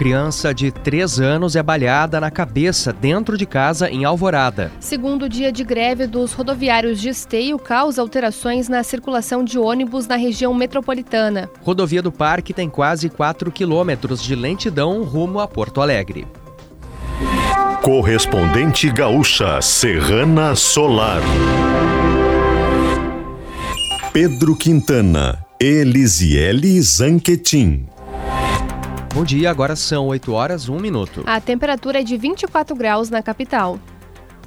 Criança de 3 anos é baleada na cabeça dentro de casa em Alvorada. Segundo dia de greve dos rodoviários de Esteio causa alterações na circulação de ônibus na região metropolitana. Rodovia do Parque tem quase 4 quilômetros de lentidão rumo a Porto Alegre. Correspondente gaúcha Serrana Solar. Pedro Quintana, Elisiele Zanquetin. Bom dia, agora são 8 horas, 1 minuto. A temperatura é de 24 graus na capital.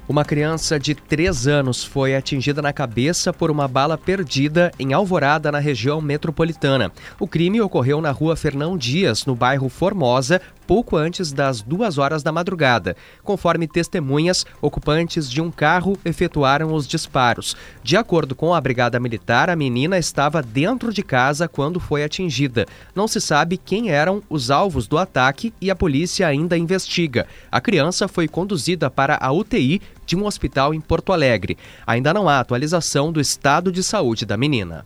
Uma criança de 3 anos foi atingida na cabeça por uma bala perdida em Alvorada, na região metropolitana. O crime ocorreu na rua Fernão Dias, no bairro Formosa, pouco antes das duas horas da madrugada. Conforme testemunhas, ocupantes de um carro efetuaram os disparos. De acordo com a Brigada Militar, a menina estava dentro de casa quando foi atingida. Não se sabe quem eram os alvos do ataque e a polícia ainda investiga. A criança foi conduzida para a UTI de um hospital em Porto Alegre. Ainda não há atualização do estado de saúde da menina.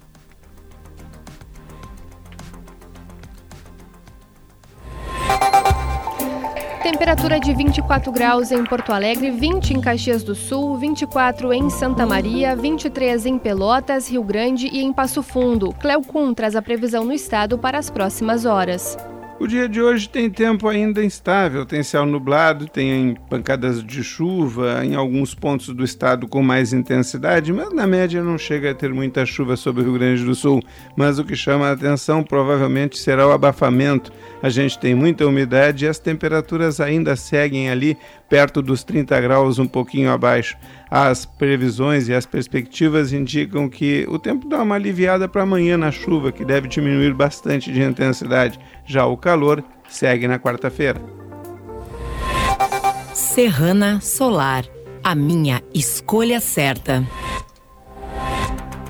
Temperatura de 24 graus em Porto Alegre, 20 em Caxias do Sul, 24 em Santa Maria, 23 em Pelotas, Rio Grande e em Passo Fundo. Cleocum traz a previsão no estado para as próximas horas. O dia de hoje tem tempo ainda instável, tem céu nublado, tem pancadas de chuva em alguns pontos do estado com mais intensidade, mas na média não chega a ter muita chuva sobre o Rio Grande do Sul. Mas o que chama a atenção provavelmente será o abafamento. A gente tem muita umidade e as temperaturas ainda seguem ali perto dos 30 graus, um pouquinho abaixo. As previsões e as perspectivas indicam que o tempo dá uma aliviada para amanhã na chuva, que deve diminuir bastante de intensidade. Já o calor segue na quarta-feira. Serrana Solar, a minha escolha certa.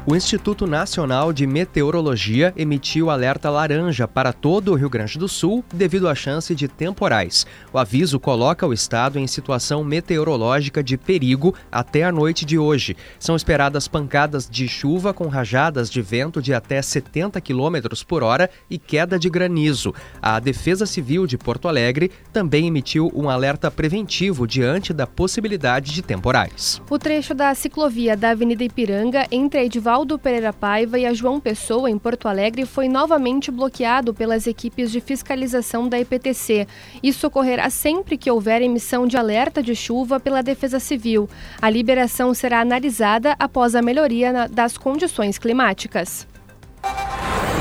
O Instituto Nacional de Meteorologia emitiu alerta laranja para todo o Rio Grande do Sul devido à chance de temporais. O aviso coloca o estado em situação meteorológica de perigo até a noite de hoje. São esperadas pancadas de chuva com rajadas de vento de até 70 km por hora e queda de granizo. A Defesa Civil de Porto Alegre também emitiu um alerta preventivo diante da possibilidade de temporais. O trecho da ciclovia da Avenida Ipiranga entre a Aldo Pereira Paiva e a João Pessoa, em Porto Alegre, foi novamente bloqueado pelas equipes de fiscalização da IPTC. Isso ocorrerá sempre que houver emissão de alerta de chuva pela Defesa Civil. A liberação será analisada após a melhoria das condições climáticas.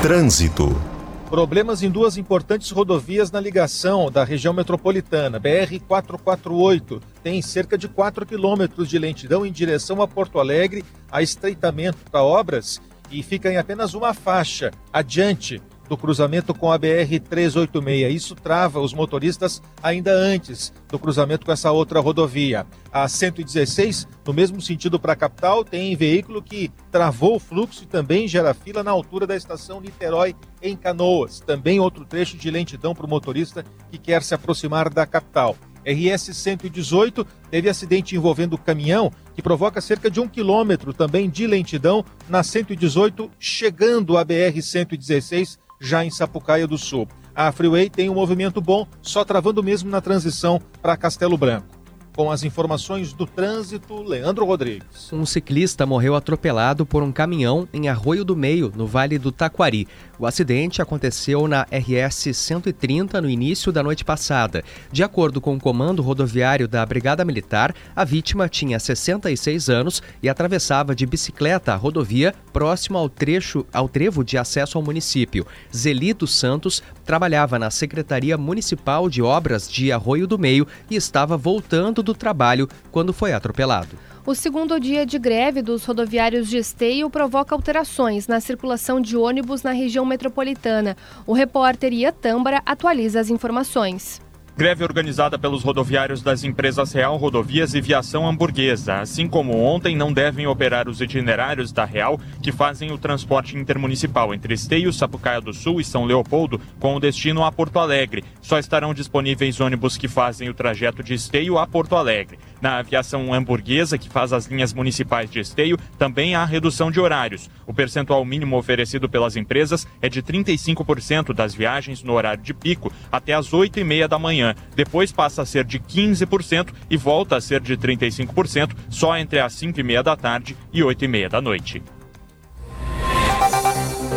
Trânsito. Problemas em duas importantes rodovias na ligação da região metropolitana. BR-448 tem cerca de 4 quilômetros de lentidão em direção a Porto Alegre, a estreitamento para obras e fica em apenas uma faixa adiante do cruzamento com a BR-386. Isso trava os motoristas ainda antes do cruzamento com essa outra rodovia. A 116, no mesmo sentido para a capital, tem veículo que travou o fluxo e também gera fila na altura da estação Niterói, em Canoas. Também outro trecho de lentidão para o motorista que quer se aproximar da capital. RS 118 teve acidente envolvendo caminhão que provoca cerca de um quilômetro também de lentidão na 118, chegando à BR 116 já em Sapucaia do Sul. A Freeway tem um movimento bom, só travando mesmo na transição para Castelo Branco. Com as informações do trânsito, Leandro Rodrigues. Um ciclista morreu atropelado por um caminhão em Arroio do Meio, no Vale do Taquari. O acidente aconteceu na RS 130 no início da noite passada. De acordo com o comando rodoviário da Brigada Militar, a vítima tinha 66 anos e atravessava de bicicleta a rodovia próximo ao trecho ao trevo de acesso ao município. Zelito Santos trabalhava na Secretaria Municipal de Obras de Arroio do Meio e estava voltando do trabalho quando foi atropelado. O segundo dia de greve dos rodoviários de Esteio provoca alterações na circulação de ônibus na região metropolitana. O repórter Ia Tâmbara atualiza as informações. Greve organizada pelos rodoviários das empresas Real Rodovias e Viação Hamburguesa. Assim como ontem, não devem operar os itinerários da Real que fazem o transporte intermunicipal entre Esteio, Sapucaia do Sul e São Leopoldo com o destino a Porto Alegre. Só estarão disponíveis ônibus que fazem o trajeto de Esteio a Porto Alegre. Na aviação hamburguesa, que faz as linhas municipais de esteio, também há redução de horários. O percentual mínimo oferecido pelas empresas é de 35% das viagens no horário de pico até as 8 e meia da manhã. Depois passa a ser de 15% e volta a ser de 35% só entre as 5 e meia da tarde e 8 e meia da noite.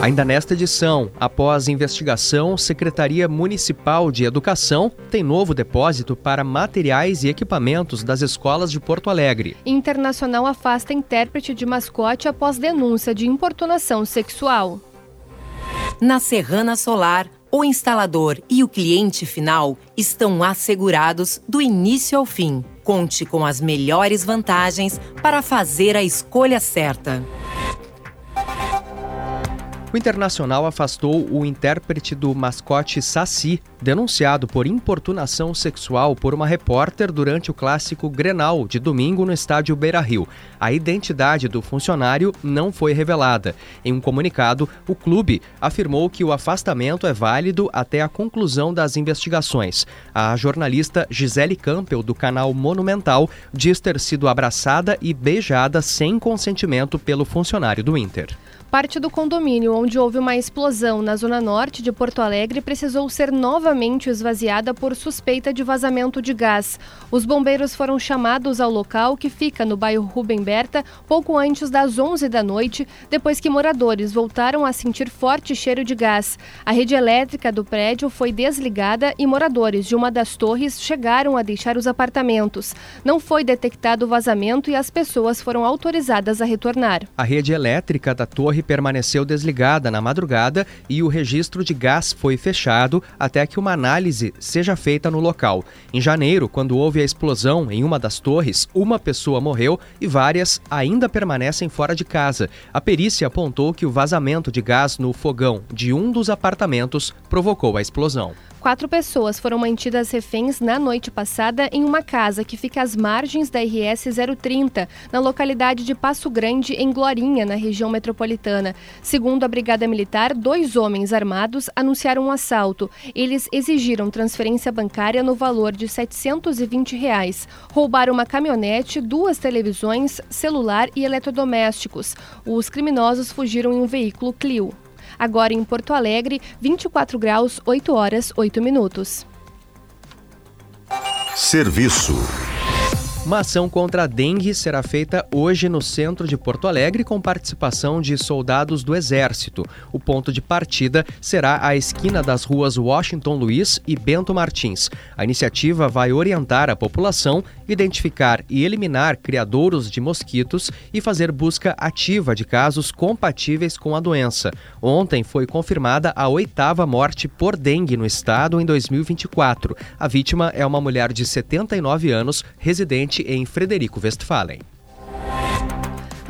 Ainda nesta edição, após investigação, Secretaria Municipal de Educação tem novo depósito para materiais e equipamentos das escolas de Porto Alegre. Internacional afasta intérprete de mascote após denúncia de importunação sexual. Na Serrana Solar, o instalador e o cliente final estão assegurados do início ao fim. Conte com as melhores vantagens para fazer a escolha certa. O Internacional afastou o intérprete do mascote Saci, denunciado por importunação sexual por uma repórter durante o clássico Grenal de domingo no estádio Beira-Rio. A identidade do funcionário não foi revelada. Em um comunicado, o clube afirmou que o afastamento é válido até a conclusão das investigações. A jornalista Gisele Campbell, do canal Monumental, diz ter sido abraçada e beijada sem consentimento pelo funcionário do Inter. Parte do condomínio onde houve uma explosão na zona norte de Porto Alegre precisou ser novamente esvaziada por suspeita de vazamento de gás. Os bombeiros foram chamados ao local que fica no bairro Rubem Berta pouco antes das 11 da noite, depois que moradores voltaram a sentir forte cheiro de gás. A rede elétrica do prédio foi desligada e moradores de uma das torres chegaram a deixar os apartamentos. Não foi detectado vazamento e as pessoas foram autorizadas a retornar. A rede elétrica da torre permaneceu desligada na madrugada e o registro de gás foi fechado até que uma análise seja feita no local. Em janeiro, quando houve a explosão em uma das torres, uma pessoa morreu e várias ainda permanecem fora de casa. A perícia apontou que o vazamento de gás no fogão de um dos apartamentos provocou a explosão. Quatro pessoas foram mantidas reféns na noite passada em uma casa que fica às margens da RS 030, na localidade de Passo Grande, em Glorinha, na região metropolitana. Segundo a Brigada Militar, dois homens armados anunciaram um assalto. Eles exigiram transferência bancária no valor de 720 reais. Roubaram uma caminhonete, duas televisões, celular e eletrodomésticos. Os criminosos fugiram em um veículo Clio. Agora em Porto Alegre, 24 graus, 8 horas, 8 minutos. Serviço. Uma ação contra a dengue será feita hoje no centro de Porto Alegre com participação de soldados do Exército. O ponto de partida será a esquina das ruas Washington Luiz e Bento Martins. A iniciativa vai orientar a população, identificar e eliminar criadouros de mosquitos e fazer busca ativa de casos compatíveis com a doença. Ontem foi confirmada a oitava morte por dengue no estado em 2024. A vítima é uma mulher de 79 anos, residente em Frederico Westphalen.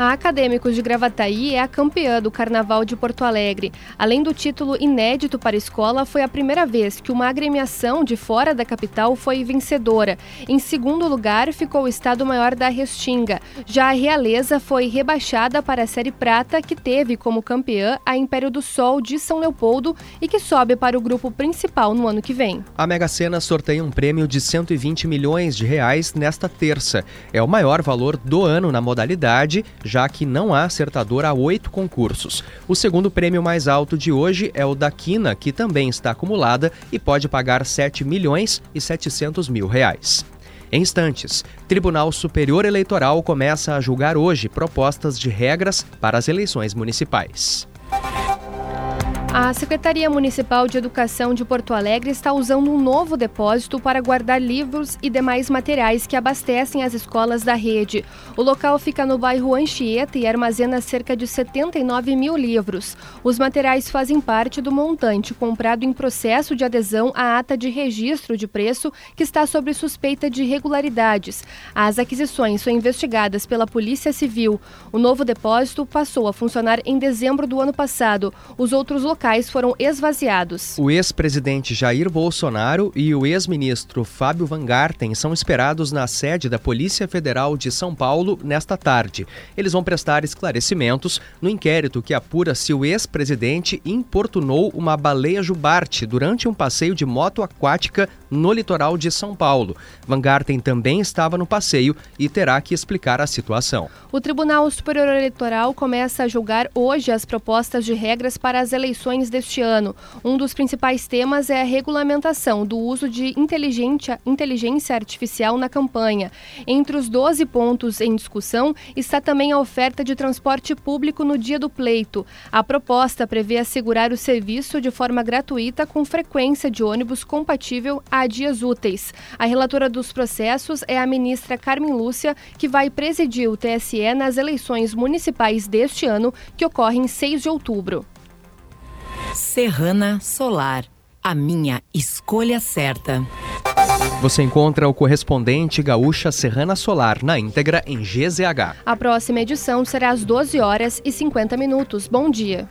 A Acadêmicos de Gravataí é a campeã do Carnaval de Porto Alegre. Além do título inédito para a escola, foi a primeira vez que uma agremiação de fora da capital foi vencedora. Em segundo lugar, ficou o Estado Maior da Restinga. Já a Realeza foi rebaixada para a Série Prata, que teve como campeã a Império do Sol de São Leopoldo e que sobe para o grupo principal no ano que vem. A Mega Sena sorteia um prêmio de 120 milhões de reais nesta terça. É o maior valor do ano na modalidade já que não há acertador a oito concursos. O segundo prêmio mais alto de hoje é o da Quina, que também está acumulada e pode pagar 7 milhões e 700 mil reais. Em instantes, Tribunal Superior Eleitoral começa a julgar hoje propostas de regras para as eleições municipais. A Secretaria Municipal de Educação de Porto Alegre está usando um novo depósito para guardar livros e demais materiais que abastecem as escolas da rede. O local fica no bairro Anchieta e armazena cerca de 79 mil livros. Os materiais fazem parte do montante comprado em processo de adesão à ata de registro de preço que está sob suspeita de irregularidades. As aquisições são investigadas pela Polícia Civil. O novo depósito passou a funcionar em dezembro do ano passado. Os outros locais locais foram esvaziados. O ex-presidente Jair Bolsonaro e o ex-ministro Fábio Van Garten são esperados na sede da Polícia Federal de São Paulo nesta tarde. Eles vão prestar esclarecimentos no inquérito que apura se o ex-presidente importunou uma baleia jubarte durante um passeio de moto aquática no litoral de São Paulo. Van Garten também estava no passeio e terá que explicar a situação. O Tribunal Superior Eleitoral começa a julgar hoje as propostas de regras para as eleições deste ano. Um dos principais temas é a regulamentação do uso de inteligência artificial na campanha. Entre os 12 pontos em discussão está também a oferta de transporte público no dia do pleito. A proposta prevê assegurar o serviço de forma gratuita com frequência de ônibus compatível a dias úteis. A relatora dos processos é a ministra Carmen Lúcia, que vai presidir o TSE nas eleições municipais deste ano, que ocorrem em 6 de outubro. Serrana Solar, a minha escolha certa. Você encontra o correspondente Gaúcha Serrana Solar na íntegra em GZH. A próxima edição será às 12 horas e 50 minutos. Bom dia.